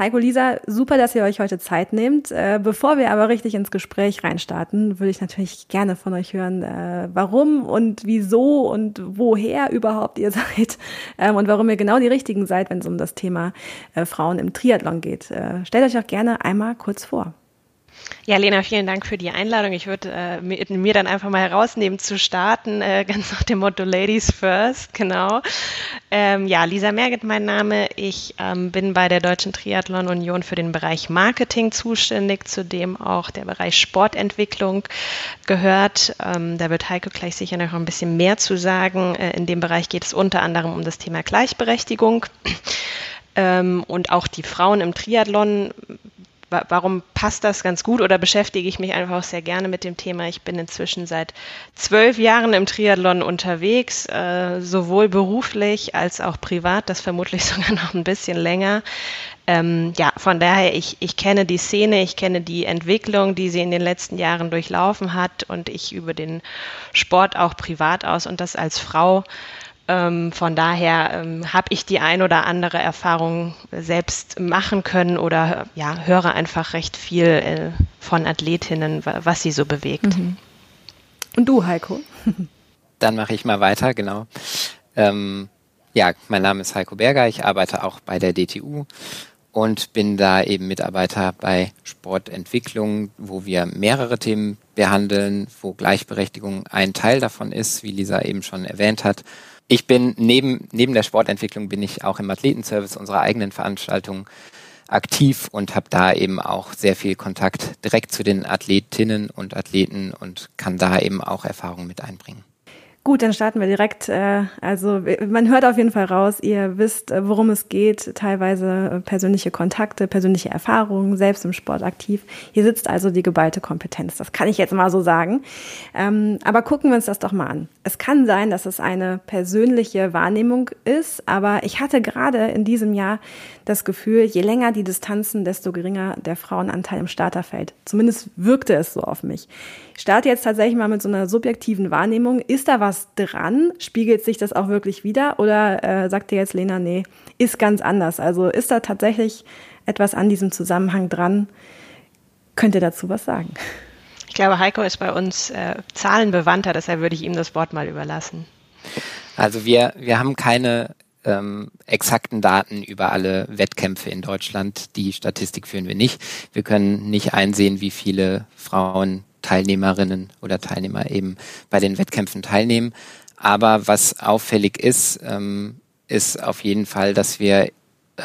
Heiko, Lisa, super, dass ihr euch heute Zeit nehmt. Äh, bevor wir aber richtig ins Gespräch reinstarten, würde ich natürlich gerne von euch hören, äh, warum und wieso und woher überhaupt ihr seid ähm, und warum ihr genau die Richtigen seid, wenn es um das Thema äh, Frauen im Triathlon geht. Stellt euch auch gerne einmal kurz vor. Ja, Lena, vielen Dank für die Einladung. Ich würde äh, mir, mir, dann einfach mal herausnehmen zu starten, äh, ganz nach dem Motto Ladies First, genau. Ähm, ja, Lisa Merget mein Name. Ich ähm, bin bei der Deutschen Triathlon Union für den Bereich Marketing zuständig, zu dem auch der Bereich Sportentwicklung gehört. Ähm, da wird Heiko gleich sicher noch ein bisschen mehr zu sagen. Äh, in dem Bereich geht es unter anderem um das Thema Gleichberechtigung. Ähm, und auch die Frauen im Triathlon warum passt das ganz gut oder beschäftige ich mich einfach auch sehr gerne mit dem Thema. Ich bin inzwischen seit zwölf Jahren im Triathlon unterwegs, äh, sowohl beruflich als auch privat, das vermutlich sogar noch ein bisschen länger. Ähm, ja, von daher, ich, ich kenne die Szene, ich kenne die Entwicklung, die sie in den letzten Jahren durchlaufen hat und ich über den Sport auch privat aus und das als Frau ähm, von daher ähm, habe ich die ein oder andere Erfahrung selbst machen können oder ja, höre einfach recht viel äh, von Athletinnen, was sie so bewegt. Mhm. Und du, Heiko? Dann mache ich mal weiter, genau. Ähm, ja, mein Name ist Heiko Berger, ich arbeite auch bei der DTU und bin da eben Mitarbeiter bei Sportentwicklung, wo wir mehrere Themen behandeln, wo Gleichberechtigung ein Teil davon ist, wie Lisa eben schon erwähnt hat ich bin neben, neben der Sportentwicklung bin ich auch im Athletenservice unserer eigenen Veranstaltung aktiv und habe da eben auch sehr viel Kontakt direkt zu den Athletinnen und Athleten und kann da eben auch Erfahrungen mit einbringen. Gut, dann starten wir direkt. Äh, also man hört auf jeden Fall raus, ihr wisst, äh, worum es geht, teilweise äh, persönliche Kontakte, persönliche Erfahrungen, selbst im Sport aktiv. Hier sitzt also die geballte Kompetenz, das kann ich jetzt mal so sagen. Ähm, aber gucken wir uns das doch mal an. Es kann sein, dass es eine persönliche Wahrnehmung ist, aber ich hatte gerade in diesem Jahr das Gefühl, je länger die Distanzen, desto geringer der Frauenanteil im Starterfeld. Zumindest wirkte es so auf mich. Ich starte jetzt tatsächlich mal mit so einer subjektiven Wahrnehmung. Ist da was dran? Spiegelt sich das auch wirklich wieder? Oder äh, sagt dir jetzt Lena, nee, ist ganz anders? Also ist da tatsächlich etwas an diesem Zusammenhang dran? Könnt ihr dazu was sagen? Ich glaube, Heiko ist bei uns äh, zahlenbewandter, deshalb würde ich ihm das Wort mal überlassen. Also wir, wir haben keine ähm, exakten Daten über alle Wettkämpfe in Deutschland. Die Statistik führen wir nicht. Wir können nicht einsehen, wie viele Frauen Teilnehmerinnen oder Teilnehmer eben bei den Wettkämpfen teilnehmen. Aber was auffällig ist, ähm, ist auf jeden Fall, dass wir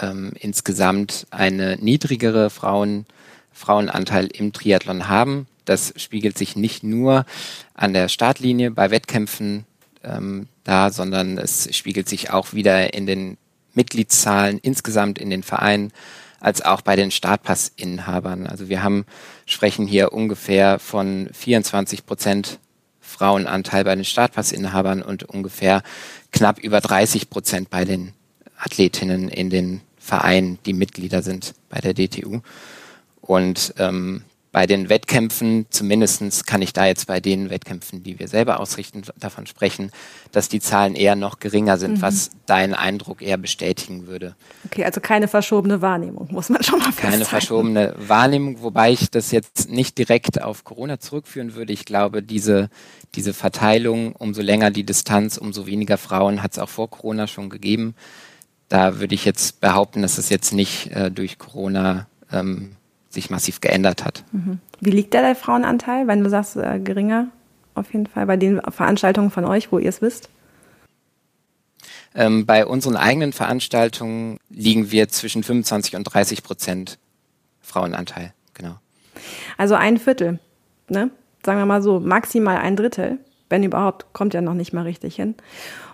ähm, insgesamt eine niedrigere Frauen, Frauenanteil im Triathlon haben. Das spiegelt sich nicht nur an der Startlinie bei Wettkämpfen ähm, da, sondern es spiegelt sich auch wieder in den Mitgliedszahlen insgesamt in den Vereinen als auch bei den Startpassinhabern. Also wir haben, sprechen hier ungefähr von 24 Prozent Frauenanteil bei den Startpassinhabern und ungefähr knapp über 30 Prozent bei den Athletinnen in den Vereinen, die Mitglieder sind bei der DTU. Und ähm, bei den Wettkämpfen, zumindestens kann ich da jetzt bei den Wettkämpfen, die wir selber ausrichten, davon sprechen, dass die Zahlen eher noch geringer sind, mhm. was deinen Eindruck eher bestätigen würde. Okay, also keine verschobene Wahrnehmung, muss man schon mal festhalten. Keine verschobene Wahrnehmung, wobei ich das jetzt nicht direkt auf Corona zurückführen würde. Ich glaube, diese, diese Verteilung, umso länger die Distanz, umso weniger Frauen hat es auch vor Corona schon gegeben. Da würde ich jetzt behaupten, dass es jetzt nicht äh, durch Corona ähm, sich massiv geändert hat. Mhm. Wie liegt da der Frauenanteil, wenn du sagst, äh, geringer auf jeden Fall bei den Veranstaltungen von euch, wo ihr es wisst? Ähm, bei unseren eigenen Veranstaltungen liegen wir zwischen 25 und 30 Prozent Frauenanteil, genau. Also ein Viertel, ne? Sagen wir mal so, maximal ein Drittel wenn überhaupt, kommt ja noch nicht mal richtig hin.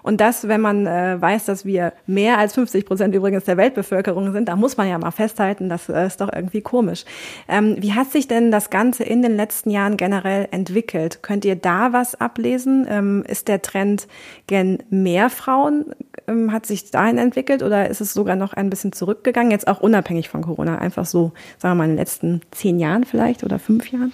Und das, wenn man äh, weiß, dass wir mehr als 50 Prozent übrigens der Weltbevölkerung sind, da muss man ja mal festhalten, das äh, ist doch irgendwie komisch. Ähm, wie hat sich denn das Ganze in den letzten Jahren generell entwickelt? Könnt ihr da was ablesen? Ähm, ist der Trend gen mehr Frauen? Ähm, hat sich dahin entwickelt oder ist es sogar noch ein bisschen zurückgegangen? Jetzt auch unabhängig von Corona, einfach so, sagen wir mal, in den letzten zehn Jahren vielleicht oder fünf Jahren?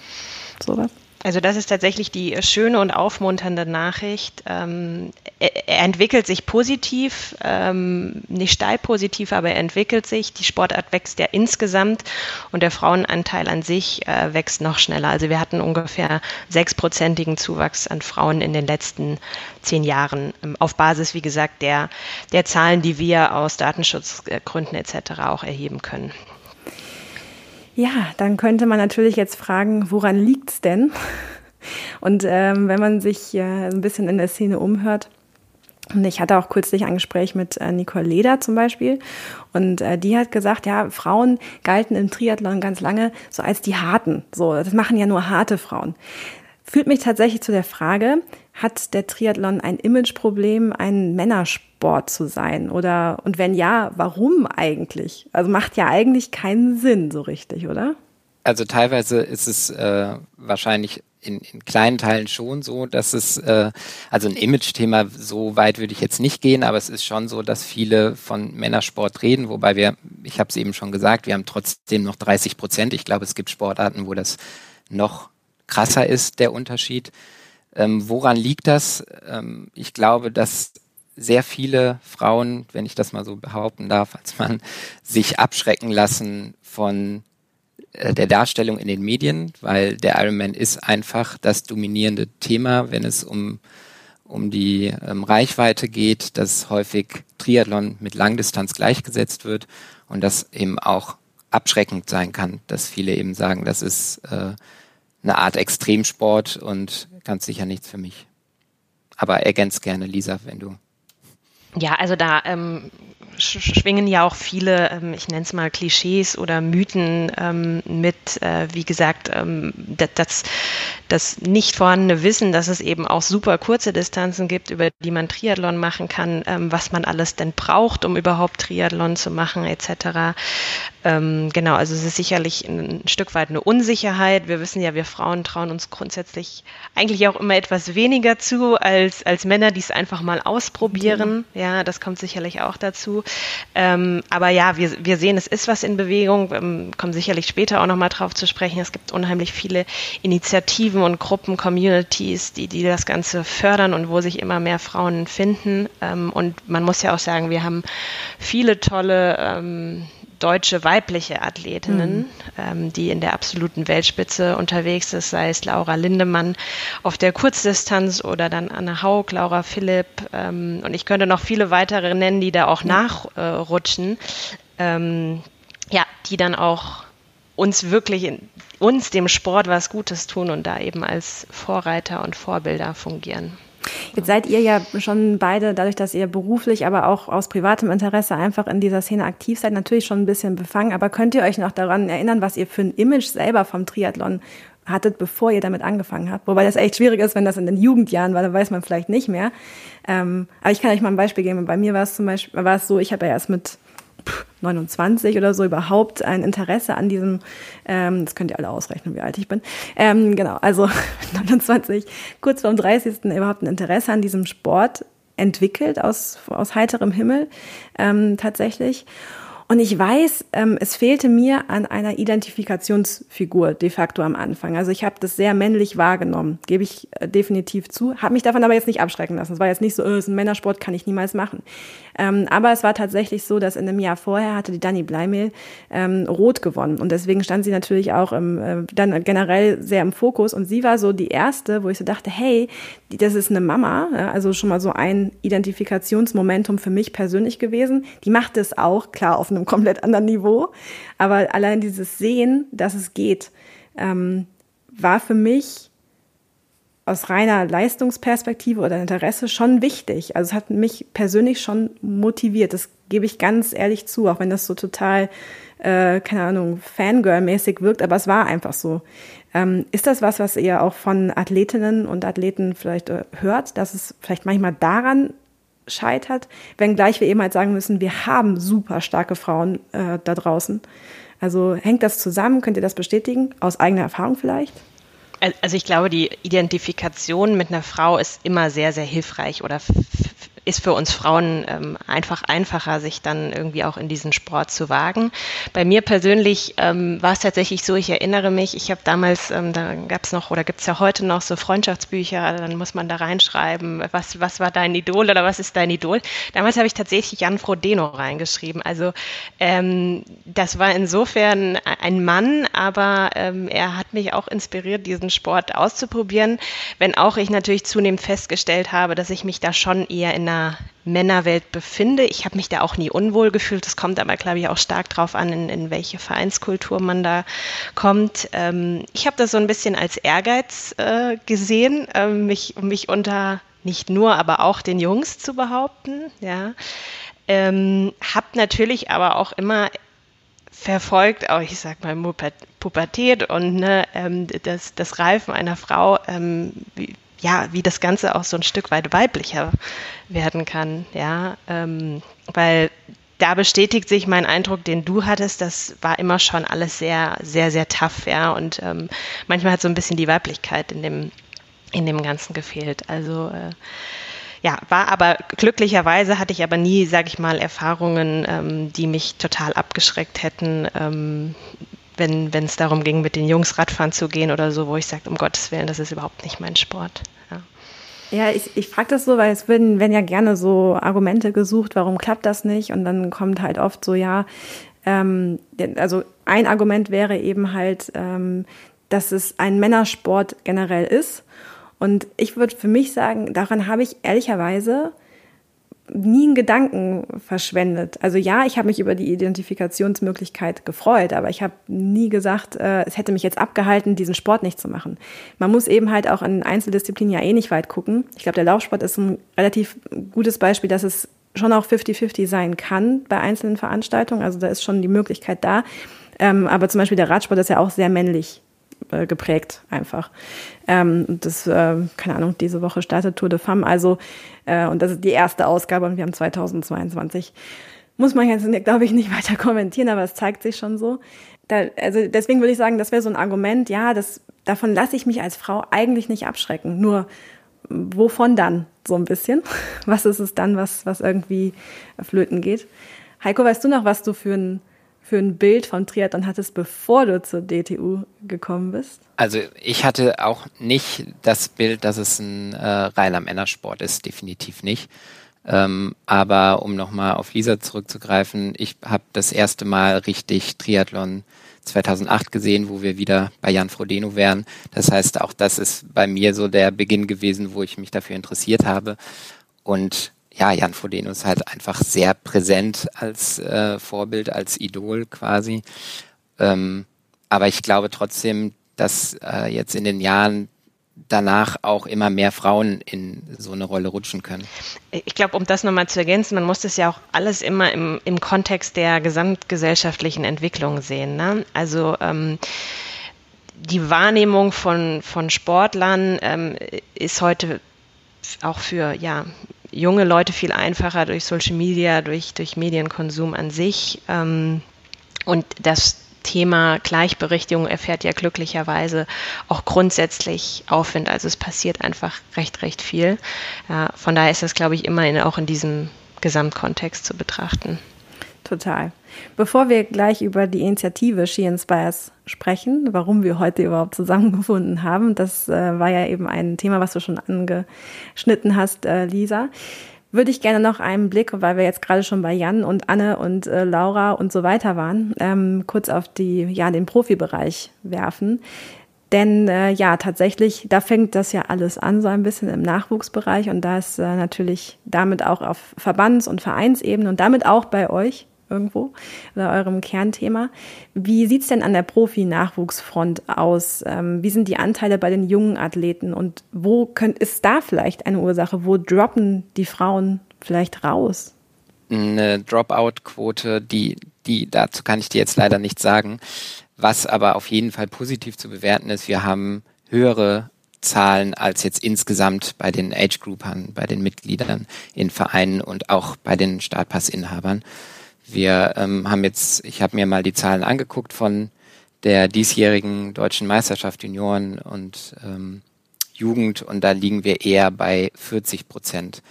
Sowas? Also das ist tatsächlich die schöne und aufmunternde Nachricht. Ähm, er, entwickelt sich positiv, ähm, nicht steil positiv, aber er entwickelt sich. Die Sportart wächst ja insgesamt und der Frauenanteil an sich äh, wächst noch schneller. Also wir hatten ungefähr sechsprozentigen Zuwachs an Frauen in den letzten zehn Jahren ähm, auf Basis, wie gesagt, der, der Zahlen, die wir aus Datenschutzgründen etc. auch erheben können. Ja, dann könnte man natürlich jetzt fragen, woran liegt's denn? Und ähm, wenn man sich äh, ein bisschen in der Szene umhört, und ich hatte auch kürzlich ein Gespräch mit äh, Nicole Leder zum Beispiel. Und äh, die hat gesagt, ja, Frauen galten im Triathlon ganz lange so als die Harten. So, das machen ja nur harte Frauen. Führt mich tatsächlich zu der Frage, hat der Triathlon ein Imageproblem, ein Männersport zu sein? Oder, und wenn ja, warum eigentlich? Also macht ja eigentlich keinen Sinn so richtig, oder? Also teilweise ist es äh, wahrscheinlich in, in kleinen Teilen schon so, dass es, äh, also ein Image-Thema, so weit würde ich jetzt nicht gehen, aber es ist schon so, dass viele von Männersport reden, wobei wir, ich habe es eben schon gesagt, wir haben trotzdem noch 30 Prozent. Ich glaube, es gibt Sportarten, wo das noch krasser ist, der Unterschied. Ähm, woran liegt das? Ähm, ich glaube, dass sehr viele Frauen, wenn ich das mal so behaupten darf, als Mann, sich abschrecken lassen von äh, der Darstellung in den Medien, weil der Ironman ist einfach das dominierende Thema, wenn es um, um die ähm, Reichweite geht, dass häufig Triathlon mit Langdistanz gleichgesetzt wird und das eben auch abschreckend sein kann, dass viele eben sagen, das ist äh, eine Art Extremsport und ganz sicher nichts für mich. Aber ergänzt gerne, Lisa, wenn du. Ja, also da ähm, schwingen ja auch viele, ähm, ich nenne es mal Klischees oder Mythen ähm, mit, äh, wie gesagt, ähm, das, das nicht vorhandene Wissen, dass es eben auch super kurze Distanzen gibt, über die man Triathlon machen kann, ähm, was man alles denn braucht, um überhaupt Triathlon zu machen, etc. Ähm, genau, also es ist sicherlich ein, ein Stück weit eine Unsicherheit. Wir wissen ja, wir Frauen trauen uns grundsätzlich eigentlich auch immer etwas weniger zu als, als Männer, die es einfach mal ausprobieren. Mhm. Ja, das kommt sicherlich auch dazu. Ähm, aber ja, wir, wir sehen, es ist was in Bewegung, ähm, kommen sicherlich später auch nochmal drauf zu sprechen. Es gibt unheimlich viele Initiativen und Gruppen, Communities, die, die das Ganze fördern und wo sich immer mehr Frauen finden. Ähm, und man muss ja auch sagen, wir haben viele tolle ähm, deutsche weibliche Athletinnen, mhm. ähm, die in der absoluten Weltspitze unterwegs ist, sei es Laura Lindemann auf der Kurzdistanz oder dann Anne Haug, Laura Philipp ähm, und ich könnte noch viele weitere nennen, die da auch mhm. nachrutschen, ähm, ja, die dann auch uns wirklich in, uns dem Sport was Gutes tun und da eben als Vorreiter und Vorbilder fungieren. Jetzt seid ihr ja schon beide, dadurch, dass ihr beruflich, aber auch aus privatem Interesse einfach in dieser Szene aktiv seid, natürlich schon ein bisschen befangen. Aber könnt ihr euch noch daran erinnern, was ihr für ein Image selber vom Triathlon hattet, bevor ihr damit angefangen habt? Wobei das echt schwierig ist, wenn das in den Jugendjahren war, da weiß man vielleicht nicht mehr. Ähm, aber ich kann euch mal ein Beispiel geben. Bei mir war es zum Beispiel, war es so, ich habe ja erst mit 29 oder so überhaupt ein Interesse an diesem, ähm, das könnt ihr alle ausrechnen, wie alt ich bin. Ähm, genau, also 29, kurz vorm 30. überhaupt ein Interesse an diesem Sport entwickelt aus, aus heiterem Himmel ähm, tatsächlich. Und ich weiß, ähm, es fehlte mir an einer Identifikationsfigur de facto am Anfang. Also ich habe das sehr männlich wahrgenommen, gebe ich äh, definitiv zu. Habe mich davon aber jetzt nicht abschrecken lassen. Es war jetzt nicht so, es ist ein Männersport, kann ich niemals machen. Ähm, aber es war tatsächlich so, dass in einem Jahr vorher hatte die Dani Bleimehl ähm, rot gewonnen. Und deswegen stand sie natürlich auch im, äh, dann generell sehr im Fokus. Und sie war so die erste, wo ich so dachte, hey, das ist eine Mama, ja, also schon mal so ein Identifikationsmomentum für mich persönlich gewesen. Die macht es auch, klar, auf einem komplett anderen Niveau. Aber allein dieses Sehen, dass es geht, ähm, war für mich aus reiner Leistungsperspektive oder Interesse schon wichtig. Also es hat mich persönlich schon motiviert. Das gebe ich ganz ehrlich zu, auch wenn das so total, äh, keine Ahnung, Fangirl-mäßig wirkt, aber es war einfach so. Ähm, ist das was, was ihr auch von Athletinnen und Athleten vielleicht äh, hört, dass es vielleicht manchmal daran scheitert, wenngleich wir eben halt sagen müssen, wir haben super starke Frauen äh, da draußen. Also hängt das zusammen? Könnt ihr das bestätigen? Aus eigener Erfahrung vielleicht? Also ich glaube, die Identifikation mit einer Frau ist immer sehr, sehr hilfreich oder ist für uns Frauen ähm, einfach einfacher, sich dann irgendwie auch in diesen Sport zu wagen. Bei mir persönlich ähm, war es tatsächlich so, ich erinnere mich, ich habe damals, ähm, da gab es noch oder gibt es ja heute noch so Freundschaftsbücher, dann muss man da reinschreiben, was, was war dein Idol oder was ist dein Idol. Damals habe ich tatsächlich Jan Frodeno reingeschrieben. Also ähm, das war insofern ein Mann, aber ähm, er hat mich auch inspiriert, diesen Sport auszuprobieren, wenn auch ich natürlich zunehmend festgestellt habe, dass ich mich da schon eher in einer Männerwelt befinde. Ich habe mich da auch nie unwohl gefühlt. Das kommt aber, glaube ich, auch stark drauf an, in, in welche Vereinskultur man da kommt. Ähm, ich habe das so ein bisschen als Ehrgeiz äh, gesehen, äh, mich, mich unter nicht nur, aber auch den Jungs zu behaupten. Ja. Ähm, habe natürlich aber auch immer verfolgt, auch ich sag mal Pubertät und ne, ähm, das, das Reifen einer Frau, ähm, wie, ja, wie das Ganze auch so ein Stück weit weiblicher werden kann, ja, ähm, weil da bestätigt sich mein Eindruck, den du hattest, das war immer schon alles sehr, sehr, sehr tough, ja, und ähm, manchmal hat so ein bisschen die Weiblichkeit in dem, in dem Ganzen gefehlt, also äh, ja, war aber glücklicherweise hatte ich aber nie, sage ich mal, Erfahrungen, ähm, die mich total abgeschreckt hätten, ähm, wenn es darum ging, mit den Jungs Radfahren zu gehen oder so, wo ich sage, um Gottes Willen, das ist überhaupt nicht mein Sport. Ja. Ja, ich, ich frage das so, weil es werden, werden ja gerne so Argumente gesucht, warum klappt das nicht? Und dann kommt halt oft so, ja, ähm, also ein Argument wäre eben halt, ähm, dass es ein Männersport generell ist. Und ich würde für mich sagen, daran habe ich ehrlicherweise nie einen Gedanken verschwendet. Also ja, ich habe mich über die Identifikationsmöglichkeit gefreut, aber ich habe nie gesagt, äh, es hätte mich jetzt abgehalten, diesen Sport nicht zu machen. Man muss eben halt auch in Einzeldisziplinen ja eh nicht weit gucken. Ich glaube, der Laufsport ist ein relativ gutes Beispiel, dass es schon auch 50-50 sein kann bei einzelnen Veranstaltungen. Also da ist schon die Möglichkeit da. Ähm, aber zum Beispiel der Radsport ist ja auch sehr männlich äh, geprägt einfach. Ähm, das, äh, keine Ahnung, diese Woche startet Tour de Femme, also äh, und das ist die erste Ausgabe und wir haben 2022. Muss man jetzt, glaube ich, nicht weiter kommentieren, aber es zeigt sich schon so. Da, also deswegen würde ich sagen, das wäre so ein Argument, ja, das, davon lasse ich mich als Frau eigentlich nicht abschrecken. Nur wovon dann so ein bisschen? Was ist es dann, was, was irgendwie flöten geht? Heiko, weißt du noch, was du für ein für ein Bild vom Triathlon hattest, bevor du zur DTU gekommen bist? Also ich hatte auch nicht das Bild, dass es ein äh, reiner Männersport ist, definitiv nicht. Ähm, aber um nochmal auf Lisa zurückzugreifen, ich habe das erste Mal richtig Triathlon 2008 gesehen, wo wir wieder bei Jan Frodeno wären. Das heißt, auch das ist bei mir so der Beginn gewesen, wo ich mich dafür interessiert habe. Und ja, Jan Frodeno ist halt einfach sehr präsent als äh, Vorbild, als Idol quasi. Ähm, aber ich glaube trotzdem, dass äh, jetzt in den Jahren danach auch immer mehr Frauen in so eine Rolle rutschen können. Ich glaube, um das nochmal zu ergänzen, man muss das ja auch alles immer im, im Kontext der gesamtgesellschaftlichen Entwicklung sehen. Ne? Also ähm, die Wahrnehmung von, von Sportlern ähm, ist heute auch für ja, junge Leute viel einfacher durch Social Media, durch, durch Medienkonsum an sich. Ähm, und das Thema Gleichberechtigung erfährt ja glücklicherweise auch grundsätzlich Aufwind. Also es passiert einfach recht, recht viel. Ja, von daher ist das, glaube ich, immer in, auch in diesem Gesamtkontext zu betrachten. Total. Bevor wir gleich über die Initiative She Inspires sprechen, warum wir heute überhaupt zusammengefunden haben, das äh, war ja eben ein Thema, was du schon angeschnitten hast, äh, Lisa, würde ich gerne noch einen Blick, weil wir jetzt gerade schon bei Jan und Anne und äh, Laura und so weiter waren, ähm, kurz auf die, ja, den Profibereich werfen. Denn äh, ja, tatsächlich, da fängt das ja alles an, so ein bisschen im Nachwuchsbereich und da ist äh, natürlich damit auch auf Verbands- und Vereinsebene und damit auch bei euch irgendwo oder eurem Kernthema. Wie sieht's denn an der Profi-Nachwuchsfront aus? Ähm, wie sind die Anteile bei den jungen Athleten und wo könnt, ist da vielleicht eine Ursache? Wo droppen die Frauen vielleicht raus? Eine Dropout-Quote, die, die, dazu kann ich dir jetzt leider nicht sagen. Was aber auf jeden Fall positiv zu bewerten ist, wir haben höhere Zahlen als jetzt insgesamt bei den Age-Groupern, bei den Mitgliedern in Vereinen und auch bei den Startpassinhabern. Wir ähm, haben jetzt, ich habe mir mal die Zahlen angeguckt von der diesjährigen deutschen Meisterschaft Junioren und ähm, Jugend und da liegen wir eher bei 40 Prozent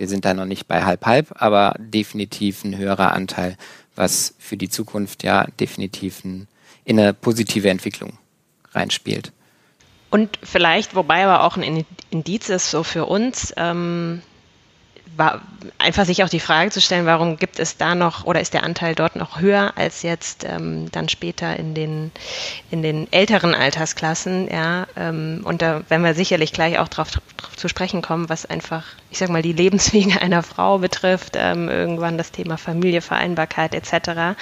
wir sind da noch nicht bei halb halb, aber definitiv ein höherer Anteil, was für die Zukunft ja definitiv ein, in eine positive Entwicklung reinspielt. Und vielleicht, wobei aber auch ein Indiz ist so für uns, ähm, war einfach sich auch die Frage zu stellen, warum gibt es da noch oder ist der Anteil dort noch höher als jetzt ähm, dann später in den, in den älteren Altersklassen, ja. Ähm, und da werden wir sicherlich gleich auch darauf zu sprechen kommen, was einfach, ich sag mal, die Lebenswege einer Frau betrifft, ähm, irgendwann das Thema Familie, Vereinbarkeit etc.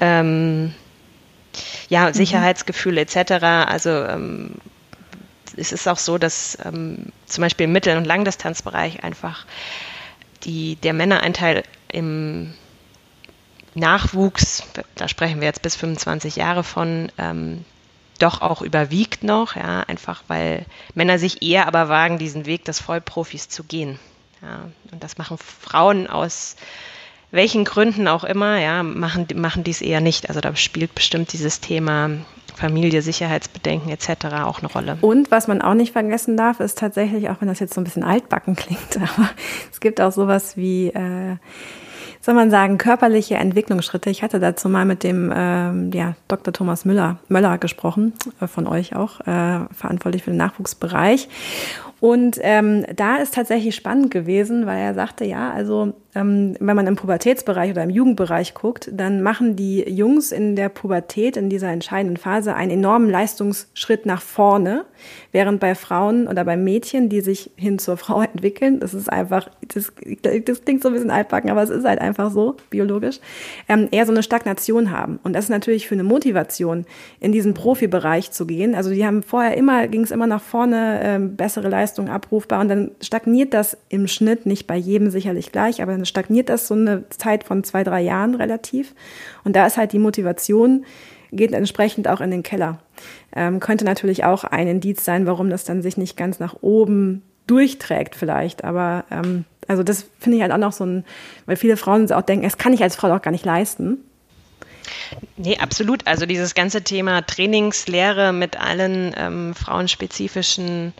Ähm, ja, mhm. Sicherheitsgefühl etc. Also ähm, es ist auch so, dass ähm, zum Beispiel im Mittel- und Langdistanzbereich einfach die, der Männeranteil im Nachwuchs, da sprechen wir jetzt bis 25 Jahre von, ähm, doch auch überwiegt noch, ja, einfach weil Männer sich eher aber wagen, diesen Weg des Vollprofis zu gehen. Ja, und das machen Frauen aus welchen Gründen auch immer, ja, machen, machen dies eher nicht. Also da spielt bestimmt dieses Thema Familie, Sicherheitsbedenken etc. auch eine Rolle. Und was man auch nicht vergessen darf, ist tatsächlich, auch wenn das jetzt so ein bisschen altbacken klingt, aber es gibt auch sowas wie äh, soll man sagen, körperliche Entwicklungsschritte. Ich hatte dazu mal mit dem ähm, ja, Dr. Thomas Müller, Möller gesprochen, äh, von euch auch, äh, verantwortlich für den Nachwuchsbereich. Und ähm, da ist tatsächlich spannend gewesen, weil er sagte, ja, also ähm, wenn man im Pubertätsbereich oder im Jugendbereich guckt, dann machen die Jungs in der Pubertät, in dieser entscheidenden Phase, einen enormen Leistungsschritt nach vorne, während bei Frauen oder bei Mädchen, die sich hin zur Frau entwickeln, das ist einfach, das, das klingt so ein bisschen altbacken, aber es ist halt einfach so, biologisch, ähm, eher so eine Stagnation haben. Und das ist natürlich für eine Motivation, in diesen Profibereich zu gehen. Also die haben vorher immer, ging es immer nach vorne, ähm, bessere Leistungen Leistung abrufbar und dann stagniert das im Schnitt, nicht bei jedem sicherlich gleich, aber dann stagniert das so eine Zeit von zwei, drei Jahren relativ. Und da ist halt die Motivation, geht entsprechend auch in den Keller. Ähm, könnte natürlich auch ein Indiz sein, warum das dann sich nicht ganz nach oben durchträgt vielleicht, aber ähm, also das finde ich halt auch noch so ein, weil viele Frauen auch denken, es kann ich als Frau auch gar nicht leisten. Nee, absolut. Also dieses ganze Thema Trainingslehre mit allen ähm, frauenspezifischen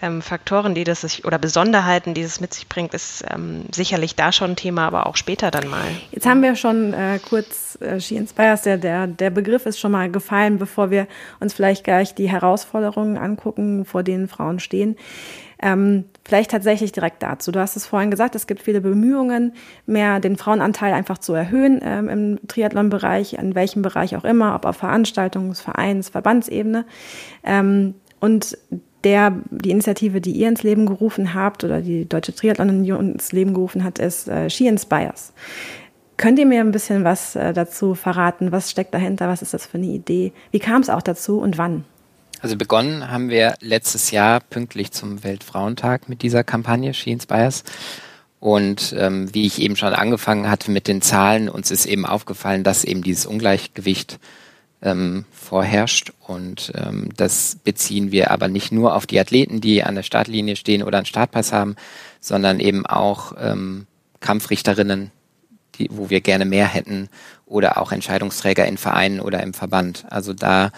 ähm, Faktoren, die das sich, oder Besonderheiten, die es mit sich bringt, ist ähm, sicherlich da schon ein Thema, aber auch später dann mal. Jetzt haben wir schon äh, kurz äh, She Inspires, der, der, der Begriff ist schon mal gefallen, bevor wir uns vielleicht gleich die Herausforderungen angucken, vor denen Frauen stehen. Ähm, vielleicht tatsächlich direkt dazu. Du hast es vorhin gesagt, es gibt viele Bemühungen, mehr den Frauenanteil einfach zu erhöhen ähm, im Triathlon-Bereich, in welchem Bereich auch immer, ob auf Veranstaltungs-, Vereins-, Verbandsebene. Ähm, und der, die Initiative, die ihr ins Leben gerufen habt oder die Deutsche Triathlon Union ins Leben gerufen hat, ist äh, She Inspires. Könnt ihr mir ein bisschen was äh, dazu verraten? Was steckt dahinter? Was ist das für eine Idee? Wie kam es auch dazu und wann? Also begonnen haben wir letztes Jahr pünktlich zum Weltfrauentag mit dieser Kampagne She Inspires. Und ähm, wie ich eben schon angefangen hatte mit den Zahlen, uns ist eben aufgefallen, dass eben dieses Ungleichgewicht ähm, vorherrscht. Und ähm, das beziehen wir aber nicht nur auf die Athleten, die an der Startlinie stehen oder einen Startpass haben, sondern eben auch ähm, Kampfrichterinnen, die, wo wir gerne mehr hätten, oder auch Entscheidungsträger in Vereinen oder im Verband. Also da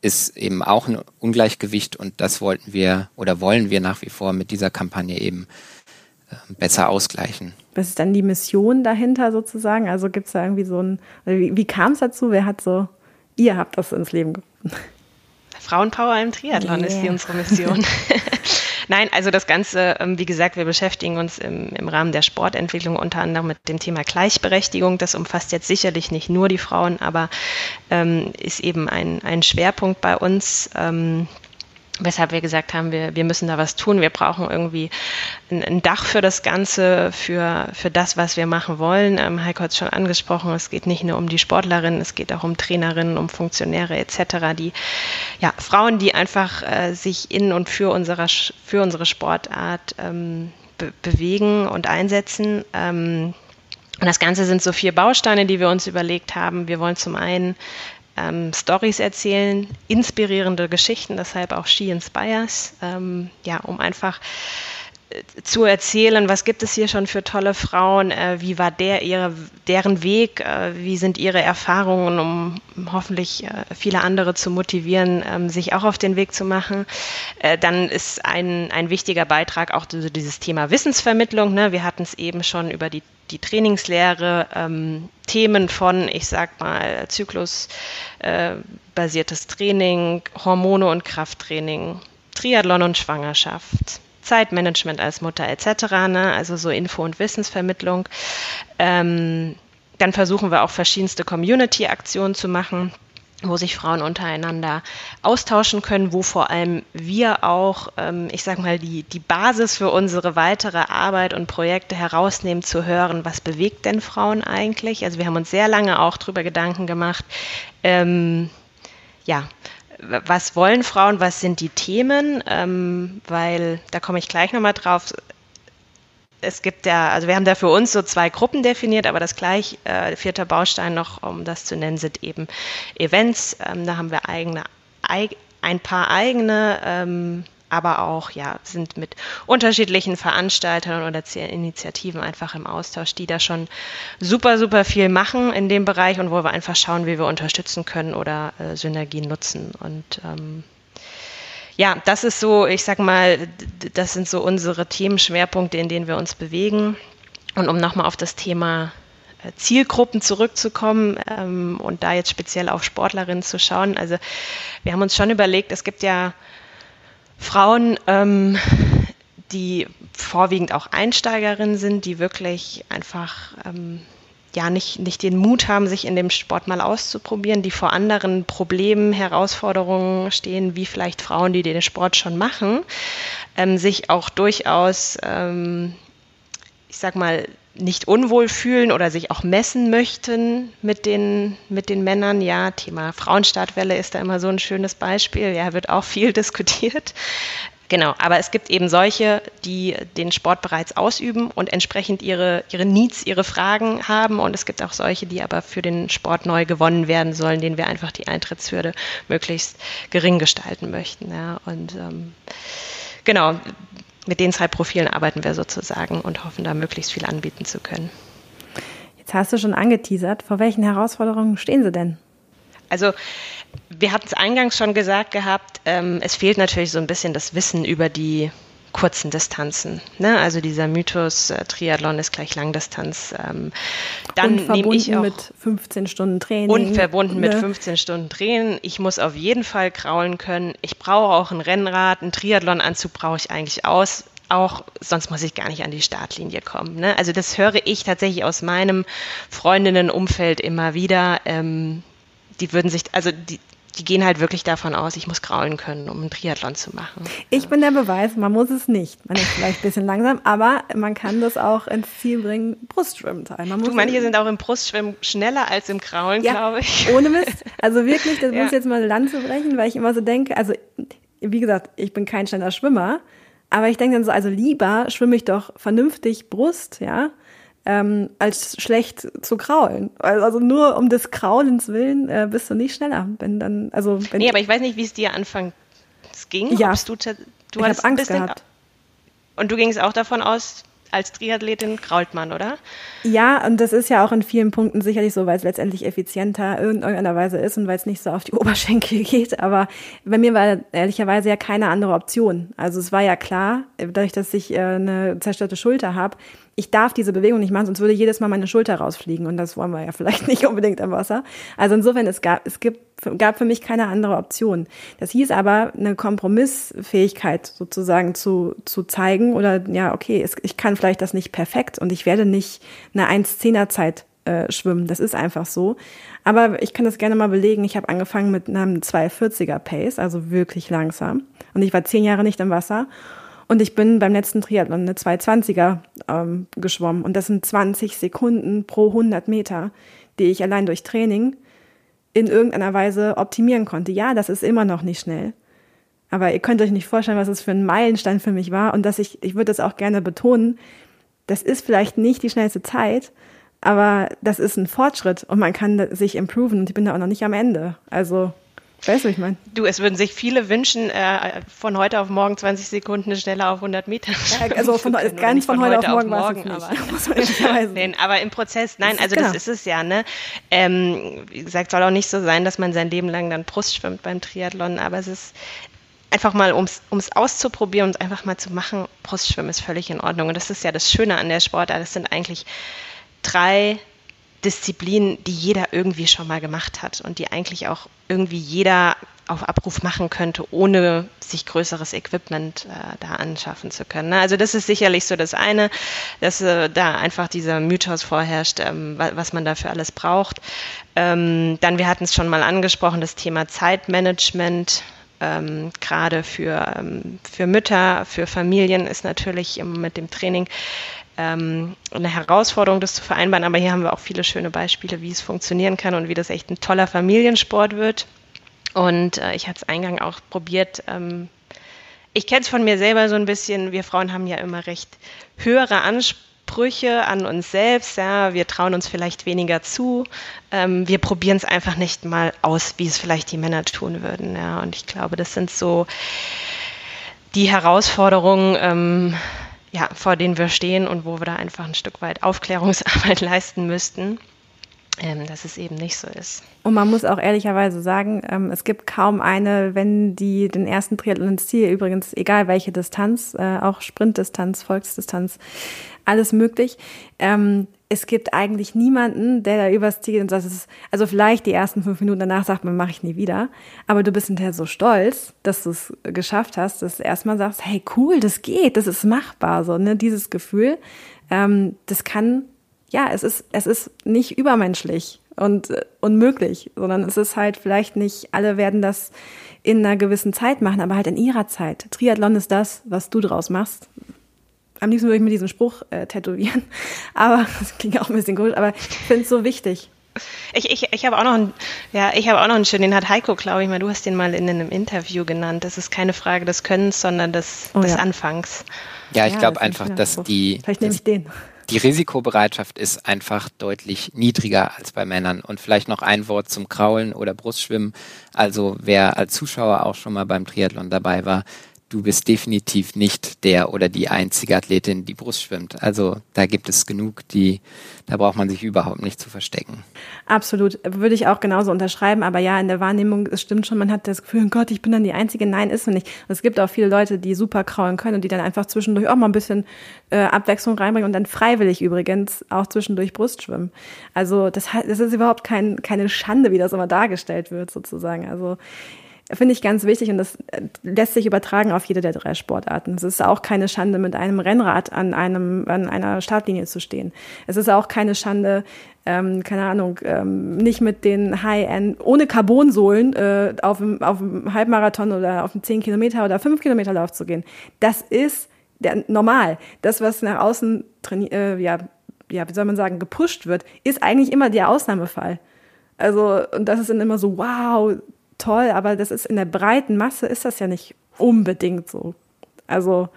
ist eben auch ein Ungleichgewicht und das wollten wir oder wollen wir nach wie vor mit dieser Kampagne eben äh, besser ausgleichen. Was ist dann die Mission dahinter sozusagen? Also gibt es da irgendwie so ein, wie, wie kam es dazu? Wer hat so Ihr habt das ins Leben gerufen. Frauenpower im Triathlon yeah. ist die unsere Mission. Nein, also das Ganze, ähm, wie gesagt, wir beschäftigen uns im, im, Rahmen der Sportentwicklung unter anderem mit dem Thema Gleichberechtigung. Das umfasst jetzt sicherlich nicht nur die Frauen, aber ähm, ist eben ein, ein Schwerpunkt bei uns. Ähm, weshalb wir gesagt haben, wir, wir müssen da was tun. Wir brauchen irgendwie ein, ein Dach für das Ganze, für, für das, was wir machen wollen. Ähm, Heiko hat es schon angesprochen, es geht nicht nur um die Sportlerinnen, es geht auch um Trainerinnen, um Funktionäre etc., die ja, Frauen, die einfach äh, sich in und für, unserer, für unsere Sportart ähm, be bewegen und einsetzen. Ähm, und das Ganze sind so vier Bausteine, die wir uns überlegt haben. Wir wollen zum einen ähm, Stories erzählen, inspirierende Geschichten, deshalb auch She Inspires, ähm, ja, um einfach zu erzählen, was gibt es hier schon für tolle Frauen, äh, wie war der ihre, deren Weg, äh, wie sind ihre Erfahrungen, um hoffentlich äh, viele andere zu motivieren, ähm, sich auch auf den Weg zu machen. Äh, dann ist ein, ein wichtiger Beitrag auch dieses Thema Wissensvermittlung. Ne? Wir hatten es eben schon über die, die Trainingslehre, ähm, Themen von, ich sag mal, zyklusbasiertes Training, Hormone und Krafttraining, Triathlon und Schwangerschaft Zeitmanagement als Mutter etc., ne? also so Info- und Wissensvermittlung. Ähm, dann versuchen wir auch verschiedenste Community-Aktionen zu machen wo sich Frauen untereinander austauschen können, wo vor allem wir auch, ähm, ich sag mal, die, die Basis für unsere weitere Arbeit und Projekte herausnehmen, zu hören, was bewegt denn Frauen eigentlich? Also wir haben uns sehr lange auch darüber Gedanken gemacht, ähm, ja, was wollen Frauen, was sind die Themen, ähm, weil da komme ich gleich nochmal drauf. Es gibt ja, also wir haben da für uns so zwei Gruppen definiert, aber das gleich, äh, vierter Baustein noch, um das zu nennen, sind eben Events. Ähm, da haben wir eigene, ein paar eigene ähm, aber auch ja, sind mit unterschiedlichen Veranstaltern oder Initiativen einfach im Austausch, die da schon super, super viel machen in dem Bereich und wo wir einfach schauen, wie wir unterstützen können oder äh, Synergien nutzen. Und ähm, ja, das ist so, ich sag mal, das sind so unsere Themenschwerpunkte, in denen wir uns bewegen. Und um nochmal auf das Thema äh, Zielgruppen zurückzukommen ähm, und da jetzt speziell auf Sportlerinnen zu schauen. Also wir haben uns schon überlegt, es gibt ja Frauen, ähm, die vorwiegend auch Einsteigerinnen sind, die wirklich einfach ähm, ja nicht, nicht den Mut haben, sich in dem Sport mal auszuprobieren, die vor anderen Problemen, Herausforderungen stehen, wie vielleicht Frauen, die den Sport schon machen, ähm, sich auch durchaus, ähm, ich sag mal, nicht unwohl fühlen oder sich auch messen möchten mit den, mit den Männern. Ja, Thema Frauenstartwelle ist da immer so ein schönes Beispiel. Ja, wird auch viel diskutiert. Genau, aber es gibt eben solche, die den Sport bereits ausüben und entsprechend ihre, ihre Needs, ihre Fragen haben. Und es gibt auch solche, die aber für den Sport neu gewonnen werden sollen, denen wir einfach die Eintrittshürde möglichst gering gestalten möchten. Ja. Und ähm, genau, mit den zwei Profilen arbeiten wir sozusagen und hoffen, da möglichst viel anbieten zu können. Jetzt hast du schon angeteasert. Vor welchen Herausforderungen stehen Sie denn? Also wir hatten es eingangs schon gesagt gehabt, ähm, es fehlt natürlich so ein bisschen das Wissen über die kurzen Distanzen. Ne? Also dieser Mythos, äh, Triathlon ist gleich Langdistanz. Ähm, dann nehme ich auch mit 15 Stunden Training. Und verbunden ne? mit 15 Stunden Training. Ich muss auf jeden Fall kraulen können. Ich brauche auch ein Rennrad, einen Triathlonanzug brauche ich eigentlich aus. Auch sonst muss ich gar nicht an die Startlinie kommen. Ne? Also das höre ich tatsächlich aus meinem Freundinnenumfeld immer wieder. Ähm, die würden sich, also die, die gehen halt wirklich davon aus, ich muss kraulen können, um einen Triathlon zu machen. Ich bin der Beweis, man muss es nicht. Man ist vielleicht ein bisschen langsam, aber man kann das auch ins Ziel bringen, Brustschwimmen sein. Man du, manche sind auch im Brustschwimmen schneller als im Kraulen, ja, glaube ich. Ohne Mist. Also wirklich, das ja. muss jetzt mal Land zu brechen, weil ich immer so denke, also wie gesagt, ich bin kein schneller Schwimmer, aber ich denke dann so, also lieber schwimme ich doch vernünftig Brust, ja, ähm, als schlecht zu kraulen. Also nur um des Kraulens willen äh, bist du nicht schneller. Wenn dann, also wenn nee, aber ich weiß nicht, wie es dir anfangs ging. Ja, du, du ich habe Angst gehabt. Und du gingst auch davon aus, als Triathletin krault man, oder? Ja, und das ist ja auch in vielen Punkten sicherlich so, weil es letztendlich effizienter in irgendeiner Weise ist und weil es nicht so auf die Oberschenkel geht. Aber bei mir war ehrlicherweise ja keine andere Option. Also es war ja klar, dadurch, dass ich äh, eine zerstörte Schulter habe, ich darf diese Bewegung nicht machen, sonst würde jedes Mal meine Schulter rausfliegen und das wollen wir ja vielleicht nicht unbedingt im Wasser. Also insofern, es gab, es gibt, gab für mich keine andere Option. Das hieß aber, eine Kompromissfähigkeit sozusagen zu, zu zeigen oder ja, okay, es, ich kann vielleicht das nicht perfekt und ich werde nicht eine 1-10er Zeit äh, schwimmen. Das ist einfach so. Aber ich kann das gerne mal belegen. Ich habe angefangen mit einem 240er Pace, also wirklich langsam. Und ich war zehn Jahre nicht im Wasser. Und ich bin beim letzten Triathlon eine 220er ähm, geschwommen. Und das sind 20 Sekunden pro 100 Meter, die ich allein durch Training in irgendeiner Weise optimieren konnte. Ja, das ist immer noch nicht schnell. Aber ihr könnt euch nicht vorstellen, was es für ein Meilenstein für mich war. Und dass ich, ich würde das auch gerne betonen, das ist vielleicht nicht die schnellste Zeit, aber das ist ein Fortschritt und man kann sich improven und ich bin da auch noch nicht am Ende. Also Weißt du, ich meine? Du, es würden sich viele wünschen, äh, von heute auf morgen 20 Sekunden schneller auf 100 Meter. Ja, also von, können, nicht von, von heute, auf morgen, auf morgen aber, nein, aber im Prozess, nein, also das genau. ist es ja, ne? Ähm, wie gesagt, soll auch nicht so sein, dass man sein Leben lang dann Brust schwimmt beim Triathlon, aber es ist einfach mal, um es auszuprobieren und einfach mal zu machen, Brustschwimmen ist völlig in Ordnung. Und das ist ja das Schöne an der Sportart. Das sind eigentlich drei Disziplinen, die jeder irgendwie schon mal gemacht hat und die eigentlich auch irgendwie jeder auf Abruf machen könnte, ohne sich größeres Equipment äh, da anschaffen zu können. Ne? Also das ist sicherlich so das eine, dass äh, da einfach dieser Mythos vorherrscht, ähm, was man dafür alles braucht. Ähm, dann, wir hatten es schon mal angesprochen, das Thema Zeitmanagement. Ähm, gerade für, ähm, für Mütter, für Familien ist natürlich mit dem Training ähm, eine Herausforderung, das zu vereinbaren. Aber hier haben wir auch viele schöne Beispiele, wie es funktionieren kann und wie das echt ein toller Familiensport wird. Und äh, ich hatte es eingang auch probiert. Ähm, ich kenne es von mir selber so ein bisschen. Wir Frauen haben ja immer recht höhere Ansprüche an uns selbst. Ja, wir trauen uns vielleicht weniger zu. Ähm, wir probieren es einfach nicht mal aus, wie es vielleicht die Männer tun würden. Ja, und ich glaube, das sind so die Herausforderungen, ähm, ja, vor denen wir stehen und wo wir da einfach ein Stück weit Aufklärungsarbeit leisten müssten. Ähm, dass es eben nicht so ist. Und man muss auch ehrlicherweise sagen, ähm, es gibt kaum eine, wenn die den ersten Triathlon ins Ziel, übrigens egal welche Distanz, äh, auch Sprintdistanz, Volksdistanz, alles möglich, ähm, es gibt eigentlich niemanden, der da übers Ziel und sagt, ist, also vielleicht die ersten fünf Minuten danach sagt man, mache ich nie wieder. Aber du bist hinterher so stolz, dass du es geschafft hast, dass du erstmal sagst, hey, cool, das geht, das ist machbar, so, ne, dieses Gefühl, ähm, das kann, ja, es ist, es ist nicht übermenschlich und äh, unmöglich, sondern es ist halt vielleicht nicht, alle werden das in einer gewissen Zeit machen, aber halt in ihrer Zeit. Triathlon ist das, was du draus machst am liebsten würde ich mir diesen Spruch äh, tätowieren. Aber das klingt auch ein bisschen gut, aber ich finde es so wichtig. Ich, ich, ich habe auch noch einen, ja, ich habe auch noch einen schönen, den hat Heiko, glaube ich mal, du hast den mal in einem Interview genannt. Das ist keine Frage des Könnens, sondern des, oh, des ja. Anfangs. Ja, ich ja, glaube einfach, dass die, vielleicht nehme ich den. die Risikobereitschaft ist einfach deutlich niedriger als bei Männern. Und vielleicht noch ein Wort zum Kraulen oder Brustschwimmen. Also wer als Zuschauer auch schon mal beim Triathlon dabei war, du bist definitiv nicht der oder die einzige Athletin, die Brust schwimmt. Also da gibt es genug, die, da braucht man sich überhaupt nicht zu verstecken. Absolut, würde ich auch genauso unterschreiben. Aber ja, in der Wahrnehmung, es stimmt schon, man hat das Gefühl, Gott, ich bin dann die Einzige. Nein, ist man nicht. Es gibt auch viele Leute, die super kraulen können und die dann einfach zwischendurch auch mal ein bisschen äh, Abwechslung reinbringen und dann freiwillig übrigens auch zwischendurch Brust schwimmen. Also das, das ist überhaupt kein, keine Schande, wie das immer dargestellt wird sozusagen. Also finde ich ganz wichtig und das äh, lässt sich übertragen auf jede der drei Sportarten. Es ist auch keine Schande, mit einem Rennrad an, einem, an einer Startlinie zu stehen. Es ist auch keine Schande, ähm, keine Ahnung, ähm, nicht mit den High-End, ohne Carbonsohlen äh, auf, dem, auf dem Halbmarathon oder auf dem 10 Kilometer oder 5 Kilometer Lauf zu gehen. Das ist der, normal. Das, was nach außen äh, ja, ja, wie soll man sagen, gepusht wird, ist eigentlich immer der Ausnahmefall. Also, und das ist dann immer so, wow, toll, aber das ist in der breiten Masse ist das ja nicht unbedingt so. Also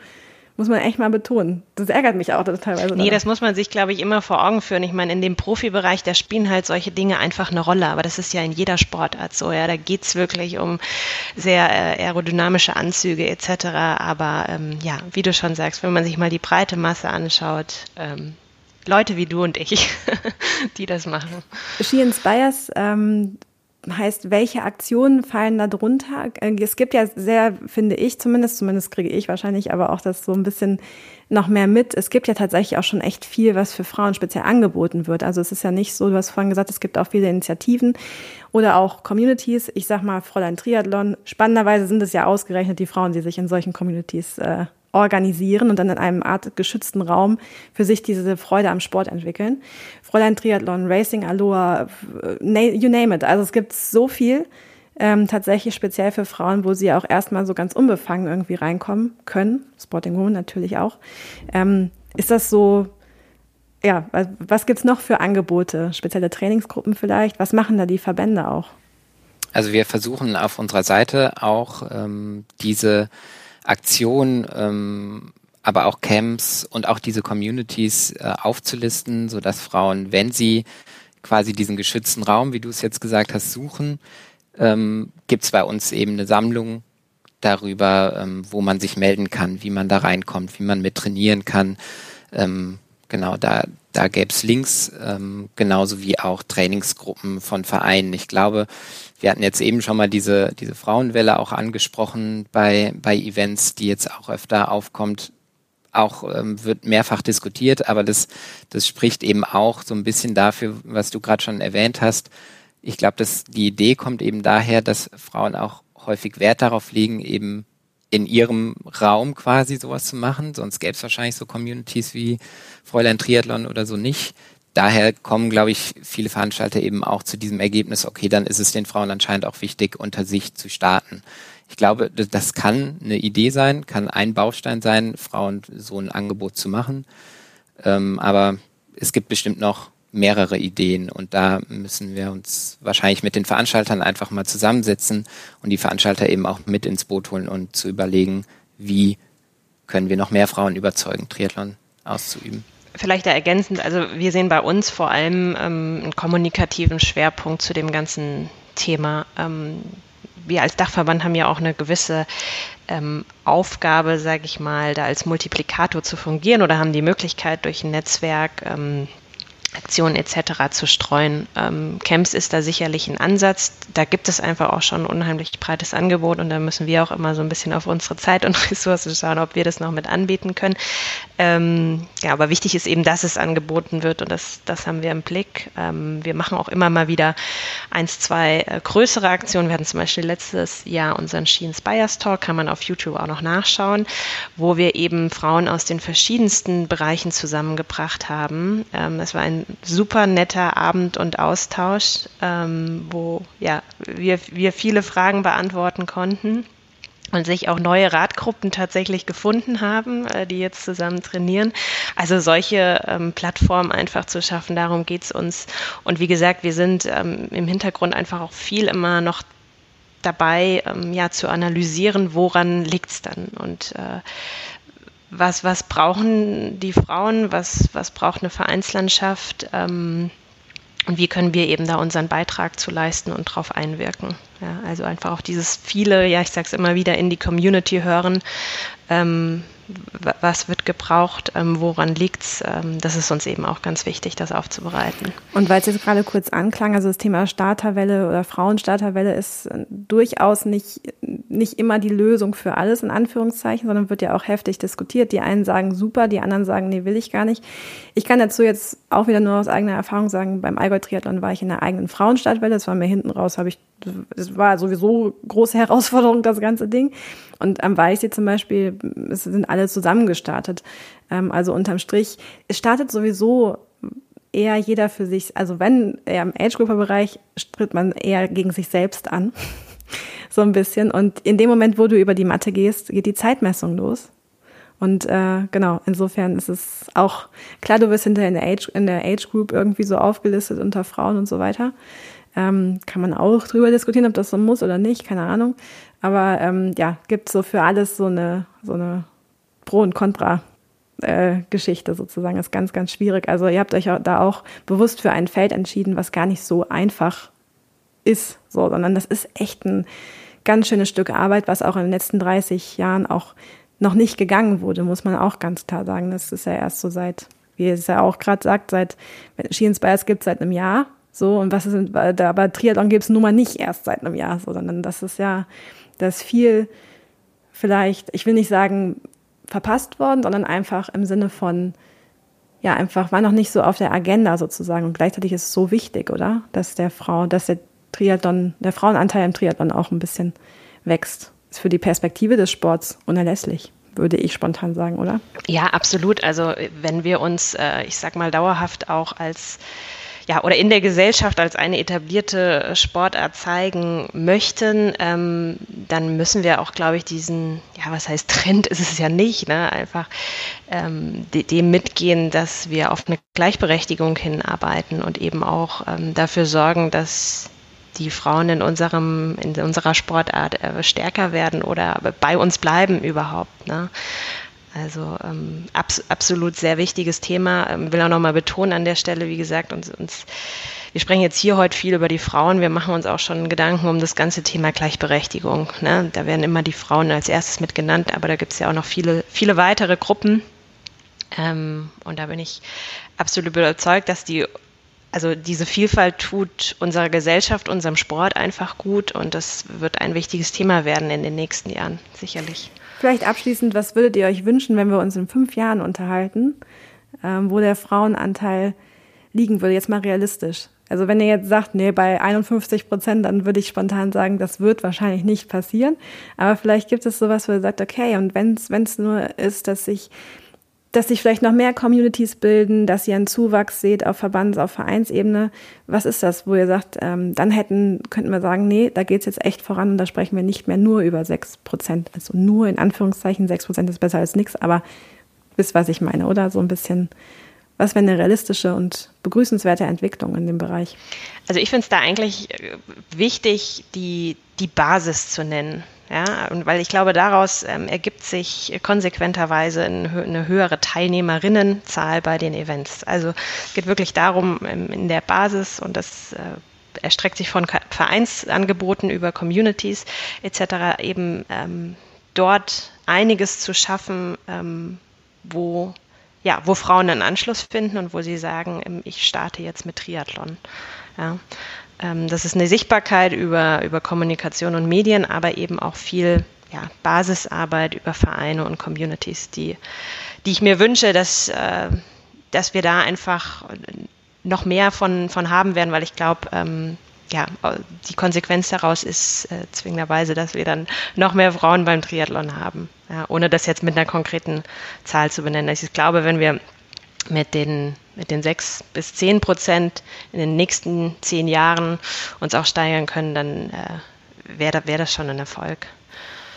muss man echt mal betonen. Das ärgert mich auch teilweise. Nee, das muss man sich, glaube ich, immer vor Augen führen. Ich meine, in dem Profibereich, da spielen halt solche Dinge einfach eine Rolle. Aber das ist ja in jeder Sportart so. Ja, da geht's wirklich um sehr äh, aerodynamische Anzüge etc. Aber ähm, ja, wie du schon sagst, wenn man sich mal die breite Masse anschaut, ähm, Leute wie du und ich, die das machen. She Inspires ähm, heißt, welche Aktionen fallen da drunter? Äh, es gibt ja sehr, finde ich zumindest, zumindest kriege ich wahrscheinlich aber auch das so ein bisschen noch mehr mit. Es gibt ja tatsächlich auch schon echt viel, was für Frauen speziell angeboten wird. Also es ist ja nicht so, du hast vorhin gesagt, es gibt auch viele Initiativen oder auch Communities. Ich sag mal, Fräulein Triathlon. Spannenderweise sind es ja ausgerechnet die Frauen, die sich in solchen Communities äh, organisieren und dann in einem Art geschützten Raum für sich diese Freude am Sport entwickeln. Fräulein Triathlon, Racing Aloha, you name it. Also es gibt so viel ähm, tatsächlich speziell für Frauen, wo sie auch erstmal so ganz unbefangen irgendwie reinkommen können. Sporting Woman natürlich auch. Ähm, ist das so, ja, was, was gibt's noch für Angebote? Spezielle Trainingsgruppen vielleicht? Was machen da die Verbände auch? Also wir versuchen auf unserer Seite auch ähm, diese Aktion, ähm, aber auch Camps und auch diese Communities äh, aufzulisten, so dass Frauen, wenn sie quasi diesen geschützten Raum, wie du es jetzt gesagt hast, suchen, ähm, gibt es bei uns eben eine Sammlung darüber, ähm, wo man sich melden kann, wie man da reinkommt, wie man mit trainieren kann. Ähm, genau, da, da gäbe es Links, ähm, genauso wie auch Trainingsgruppen von Vereinen. Ich glaube, wir hatten jetzt eben schon mal diese, diese Frauenwelle auch angesprochen bei, bei Events, die jetzt auch öfter aufkommt. Auch ähm, wird mehrfach diskutiert, aber das, das spricht eben auch so ein bisschen dafür, was du gerade schon erwähnt hast. Ich glaube, dass die Idee kommt eben daher, dass Frauen auch häufig Wert darauf legen, eben in ihrem Raum quasi sowas zu machen. Sonst gäbe es wahrscheinlich so Communities wie Fräulein Triathlon oder so nicht. Daher kommen, glaube ich, viele Veranstalter eben auch zu diesem Ergebnis, okay, dann ist es den Frauen anscheinend auch wichtig, unter sich zu starten. Ich glaube, das kann eine Idee sein, kann ein Baustein sein, Frauen so ein Angebot zu machen. Ähm, aber es gibt bestimmt noch mehrere Ideen und da müssen wir uns wahrscheinlich mit den Veranstaltern einfach mal zusammensetzen und die Veranstalter eben auch mit ins Boot holen und zu überlegen, wie können wir noch mehr Frauen überzeugen, Triathlon auszuüben. Vielleicht da ergänzend, also wir sehen bei uns vor allem ähm, einen kommunikativen Schwerpunkt zu dem ganzen Thema. Ähm, wir als Dachverband haben ja auch eine gewisse ähm, Aufgabe, sage ich mal, da als Multiplikator zu fungieren oder haben die Möglichkeit durch ein Netzwerk ähm, Aktionen etc. zu streuen. Ähm, Camps ist da sicherlich ein Ansatz. Da gibt es einfach auch schon ein unheimlich breites Angebot und da müssen wir auch immer so ein bisschen auf unsere Zeit und Ressourcen schauen, ob wir das noch mit anbieten können. Ähm, ja, aber wichtig ist eben, dass es angeboten wird und das, das haben wir im Blick. Ähm, wir machen auch immer mal wieder eins, zwei äh, größere Aktionen. Wir hatten zum Beispiel letztes Jahr unseren She Inspires Talk, kann man auf YouTube auch noch nachschauen, wo wir eben Frauen aus den verschiedensten Bereichen zusammengebracht haben. Ähm, das war ein super netter Abend und Austausch, ähm, wo ja, wir, wir viele Fragen beantworten konnten und sich auch neue Radgruppen tatsächlich gefunden haben, äh, die jetzt zusammen trainieren. Also solche ähm, Plattformen einfach zu schaffen, darum geht es uns. Und wie gesagt, wir sind ähm, im Hintergrund einfach auch viel immer noch dabei, ähm, ja, zu analysieren, woran liegt es dann und äh, was, was brauchen die Frauen, was, was braucht eine Vereinslandschaft? Ähm, und wie können wir eben da unseren Beitrag zu leisten und darauf einwirken. Ja, also einfach auch dieses viele, ja, ich sage es immer wieder, in die Community hören, ähm, was wird gebraucht, ähm, woran liegt's? Ähm, das ist uns eben auch ganz wichtig, das aufzubereiten. Und weil es jetzt gerade kurz anklang, also das Thema Starterwelle oder Frauenstarterwelle ist äh, durchaus nicht, nicht immer die Lösung für alles, in Anführungszeichen, sondern wird ja auch heftig diskutiert. Die einen sagen super, die anderen sagen, nee, will ich gar nicht. Ich kann dazu jetzt auch wieder nur aus eigener Erfahrung sagen, beim Allgäu Triathlon war ich in der eigenen Frauenstartwelle, das war mir hinten raus, habe ich, das war sowieso große Herausforderung, das ganze Ding. Und am Weichsee zum Beispiel, es sind alle zusammen gestartet. Ähm, also unterm Strich, es startet sowieso eher jeder für sich, also wenn eher im Age-Grouper-Bereich tritt man eher gegen sich selbst an. so ein bisschen. Und in dem Moment, wo du über die Matte gehst, geht die Zeitmessung los. Und äh, genau, insofern ist es auch klar, du wirst hinterher in der Age, in der Age Group irgendwie so aufgelistet unter Frauen und so weiter. Ähm, kann man auch drüber diskutieren, ob das so muss oder nicht, keine Ahnung. Aber ähm, ja, gibt so für alles so eine, so eine Pro- und Contra-Geschichte äh, sozusagen. Ist ganz, ganz schwierig. Also ihr habt euch da auch bewusst für ein Feld entschieden, was gar nicht so einfach ist, so, sondern das ist echt ein ganz schönes Stück Arbeit, was auch in den letzten 30 Jahren auch noch nicht gegangen wurde, muss man auch ganz klar sagen. Das ist ja erst so seit, wie es ja auch gerade sagt, seit Ski Inspires gibt seit einem Jahr. So, und was ist, aber Triathlon gibt es nun mal nicht erst seit einem Jahr, so, sondern das ist ja da ist viel vielleicht, ich will nicht sagen verpasst worden, sondern einfach im Sinne von, ja, einfach war noch nicht so auf der Agenda sozusagen. Und gleichzeitig ist es so wichtig, oder? Dass der Frau, dass der Triathlon, der Frauenanteil im Triathlon auch ein bisschen wächst. Ist für die Perspektive des Sports unerlässlich würde ich spontan sagen, oder? Ja, absolut. Also wenn wir uns, äh, ich sag mal, dauerhaft auch als ja, oder in der Gesellschaft als eine etablierte Sportart zeigen möchten, ähm, dann müssen wir auch, glaube ich, diesen, ja, was heißt Trend ist es ja nicht, ne? einfach ähm, dem mitgehen, dass wir auf eine Gleichberechtigung hinarbeiten und eben auch ähm, dafür sorgen, dass die Frauen in unserem, in unserer Sportart äh, stärker werden oder bei uns bleiben überhaupt. Ne? Also ähm, abs absolut sehr wichtiges Thema. Ähm, will auch nochmal betonen an der Stelle, wie gesagt, uns, uns wir sprechen jetzt hier heute viel über die Frauen. Wir machen uns auch schon Gedanken um das ganze Thema Gleichberechtigung. Ne? Da werden immer die Frauen als erstes mit genannt, aber da gibt es ja auch noch viele, viele weitere Gruppen. Ähm, und da bin ich absolut überzeugt, dass die, also diese Vielfalt tut unserer Gesellschaft, unserem Sport einfach gut und das wird ein wichtiges Thema werden in den nächsten Jahren, sicherlich. Vielleicht abschließend, was würdet ihr euch wünschen, wenn wir uns in fünf Jahren unterhalten, ähm, wo der Frauenanteil liegen würde, jetzt mal realistisch? Also wenn ihr jetzt sagt, nee, bei 51 Prozent, dann würde ich spontan sagen, das wird wahrscheinlich nicht passieren. Aber vielleicht gibt es sowas, wo ihr sagt, okay, und wenn es nur ist, dass sich dass sich vielleicht noch mehr Communities bilden, dass ihr einen Zuwachs seht auf Verbands-, auf Vereinsebene. Was ist das, wo ihr sagt, ähm, dann hätten, könnten wir sagen, nee, da geht's jetzt echt voran und da sprechen wir nicht mehr nur über sechs Prozent. Also nur in Anführungszeichen, sechs Prozent ist besser als nichts, aber wisst, was ich meine, oder? So ein bisschen was wäre eine realistische und begrüßenswerte Entwicklung in dem Bereich? Also ich finde es da eigentlich äh, wichtig, die, die Basis zu nennen. Ja, und weil ich glaube, daraus ähm, ergibt sich konsequenterweise eine höhere Teilnehmerinnenzahl bei den Events. Also es geht wirklich darum, ähm, in der Basis und das äh, erstreckt sich von Vereinsangeboten über Communities etc. eben ähm, dort einiges zu schaffen, ähm, wo ja, wo Frauen einen Anschluss finden und wo sie sagen, ähm, ich starte jetzt mit Triathlon. Ja. Ähm, das ist eine Sichtbarkeit über, über Kommunikation und Medien, aber eben auch viel ja, Basisarbeit über Vereine und Communities, die, die ich mir wünsche, dass, äh, dass wir da einfach noch mehr von, von haben werden, weil ich glaube, ähm, ja, die Konsequenz daraus ist äh, zwingenderweise, dass wir dann noch mehr Frauen beim Triathlon haben, ja, ohne das jetzt mit einer konkreten Zahl zu benennen. Also ich glaube, wenn wir mit den, mit den sechs bis zehn Prozent in den nächsten zehn Jahren uns auch steigern können, dann äh, wäre wär das schon ein Erfolg.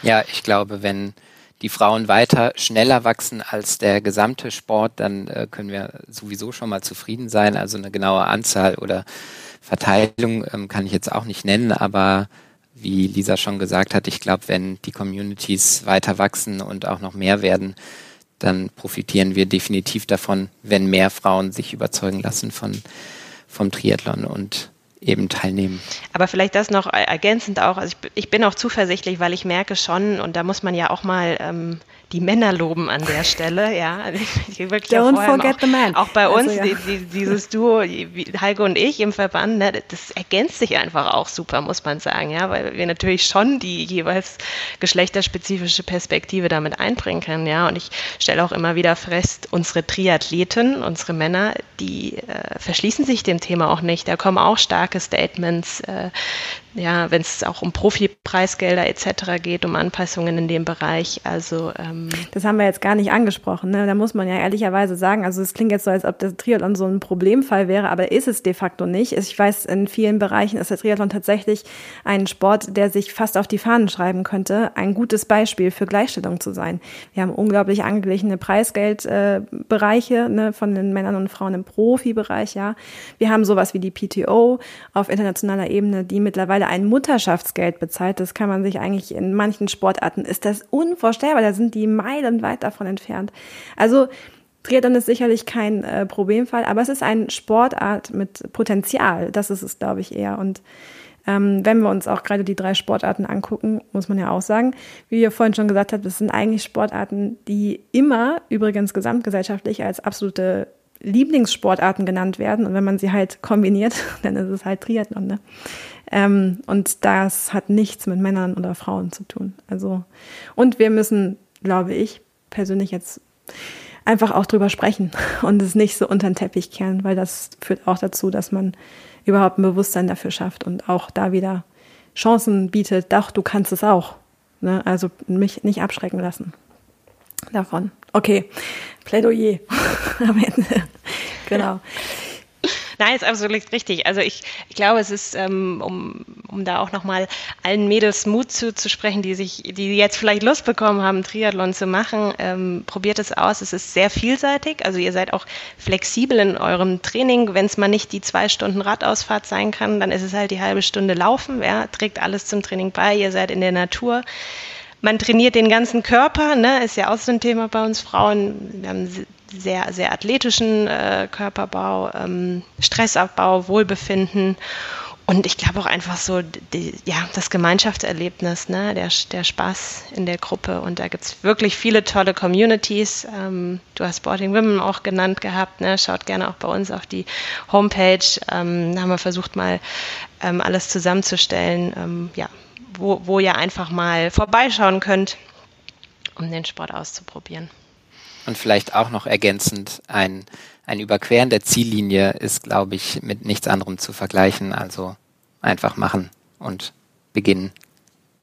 Ja, ich glaube, wenn die Frauen weiter schneller wachsen als der gesamte Sport, dann äh, können wir sowieso schon mal zufrieden sein. Also eine genaue Anzahl oder Verteilung ähm, kann ich jetzt auch nicht nennen, aber wie Lisa schon gesagt hat, ich glaube, wenn die Communities weiter wachsen und auch noch mehr werden, dann profitieren wir definitiv davon, wenn mehr Frauen sich überzeugen lassen von, vom Triathlon und eben teilnehmen. Aber vielleicht das noch ergänzend auch, also ich, ich bin auch zuversichtlich, weil ich merke schon, und da muss man ja auch mal ähm, die Männer loben an der Stelle, ja. Don't forget auch, the man. Auch bei also, uns, ja. die, die, dieses Duo, Heike und ich im Verband, ne, das ergänzt sich einfach auch super, muss man sagen, ja, weil wir natürlich schon die jeweils geschlechterspezifische Perspektive damit einbringen können, ja. Und ich stelle auch immer wieder fest, unsere Triathleten, unsere Männer, die äh, verschließen sich dem Thema auch nicht. Da kommen auch starke Statements, äh, ja, wenn es auch um Profipreisgelder etc. geht, um Anpassungen in dem Bereich. Also ähm das haben wir jetzt gar nicht angesprochen. Ne? Da muss man ja ehrlicherweise sagen, also es klingt jetzt so, als ob der Triathlon so ein Problemfall wäre, aber ist es de facto nicht. Ich weiß, in vielen Bereichen ist der Triathlon tatsächlich ein Sport, der sich fast auf die Fahnen schreiben könnte, ein gutes Beispiel für Gleichstellung zu sein. Wir haben unglaublich angeglichene Preisgeldbereiche äh, ne, von den Männern und Frauen im Profibereich. Ja, wir haben sowas wie die PTO auf internationaler Ebene, die mittlerweile ein Mutterschaftsgeld bezahlt. Das kann man sich eigentlich in manchen Sportarten, ist das unvorstellbar. Da sind die meilenweit davon entfernt. Also, Triathlon ist sicherlich kein äh, Problemfall, aber es ist eine Sportart mit Potenzial. Das ist es, glaube ich, eher. Und ähm, wenn wir uns auch gerade die drei Sportarten angucken, muss man ja auch sagen, wie ihr vorhin schon gesagt habt, das sind eigentlich Sportarten, die immer übrigens gesamtgesellschaftlich als absolute Lieblingssportarten genannt werden. Und wenn man sie halt kombiniert, dann ist es halt Triathlon. Ne? Ähm, und das hat nichts mit Männern oder Frauen zu tun. Also, und wir müssen, glaube ich, persönlich jetzt einfach auch drüber sprechen und es nicht so unter den Teppich kehren, weil das führt auch dazu, dass man überhaupt ein Bewusstsein dafür schafft und auch da wieder Chancen bietet. Doch, du kannst es auch. Ne? Also mich nicht abschrecken lassen davon. Okay, Plädoyer am Ende. genau. Nein, ist absolut richtig. Also ich, ich glaube, es ist, ähm, um, um da auch nochmal allen Mädels Mut zuzusprechen, die sich, die jetzt vielleicht Lust bekommen haben, Triathlon zu machen, ähm, probiert es aus. Es ist sehr vielseitig. Also ihr seid auch flexibel in eurem Training. Wenn es mal nicht die zwei Stunden Radausfahrt sein kann, dann ist es halt die halbe Stunde Laufen. Ja, trägt alles zum Training bei. Ihr seid in der Natur man trainiert den ganzen Körper, ne, ist ja auch so ein Thema bei uns Frauen. Wir haben sehr, sehr athletischen äh, Körperbau, ähm, Stressabbau, Wohlbefinden. Und ich glaube auch einfach so, die, ja, das Gemeinschaftserlebnis, ne, der, der Spaß in der Gruppe. Und da gibt es wirklich viele tolle Communities. Ähm, du hast Sporting Women auch genannt gehabt. Ne? Schaut gerne auch bei uns auf die Homepage. Ähm, da haben wir versucht, mal ähm, alles zusammenzustellen. Ähm, ja, wo, wo ihr einfach mal vorbeischauen könnt, um den Sport auszuprobieren. Und vielleicht auch noch ergänzend, ein, ein Überqueren der Ziellinie ist, glaube ich, mit nichts anderem zu vergleichen. Also einfach machen und beginnen.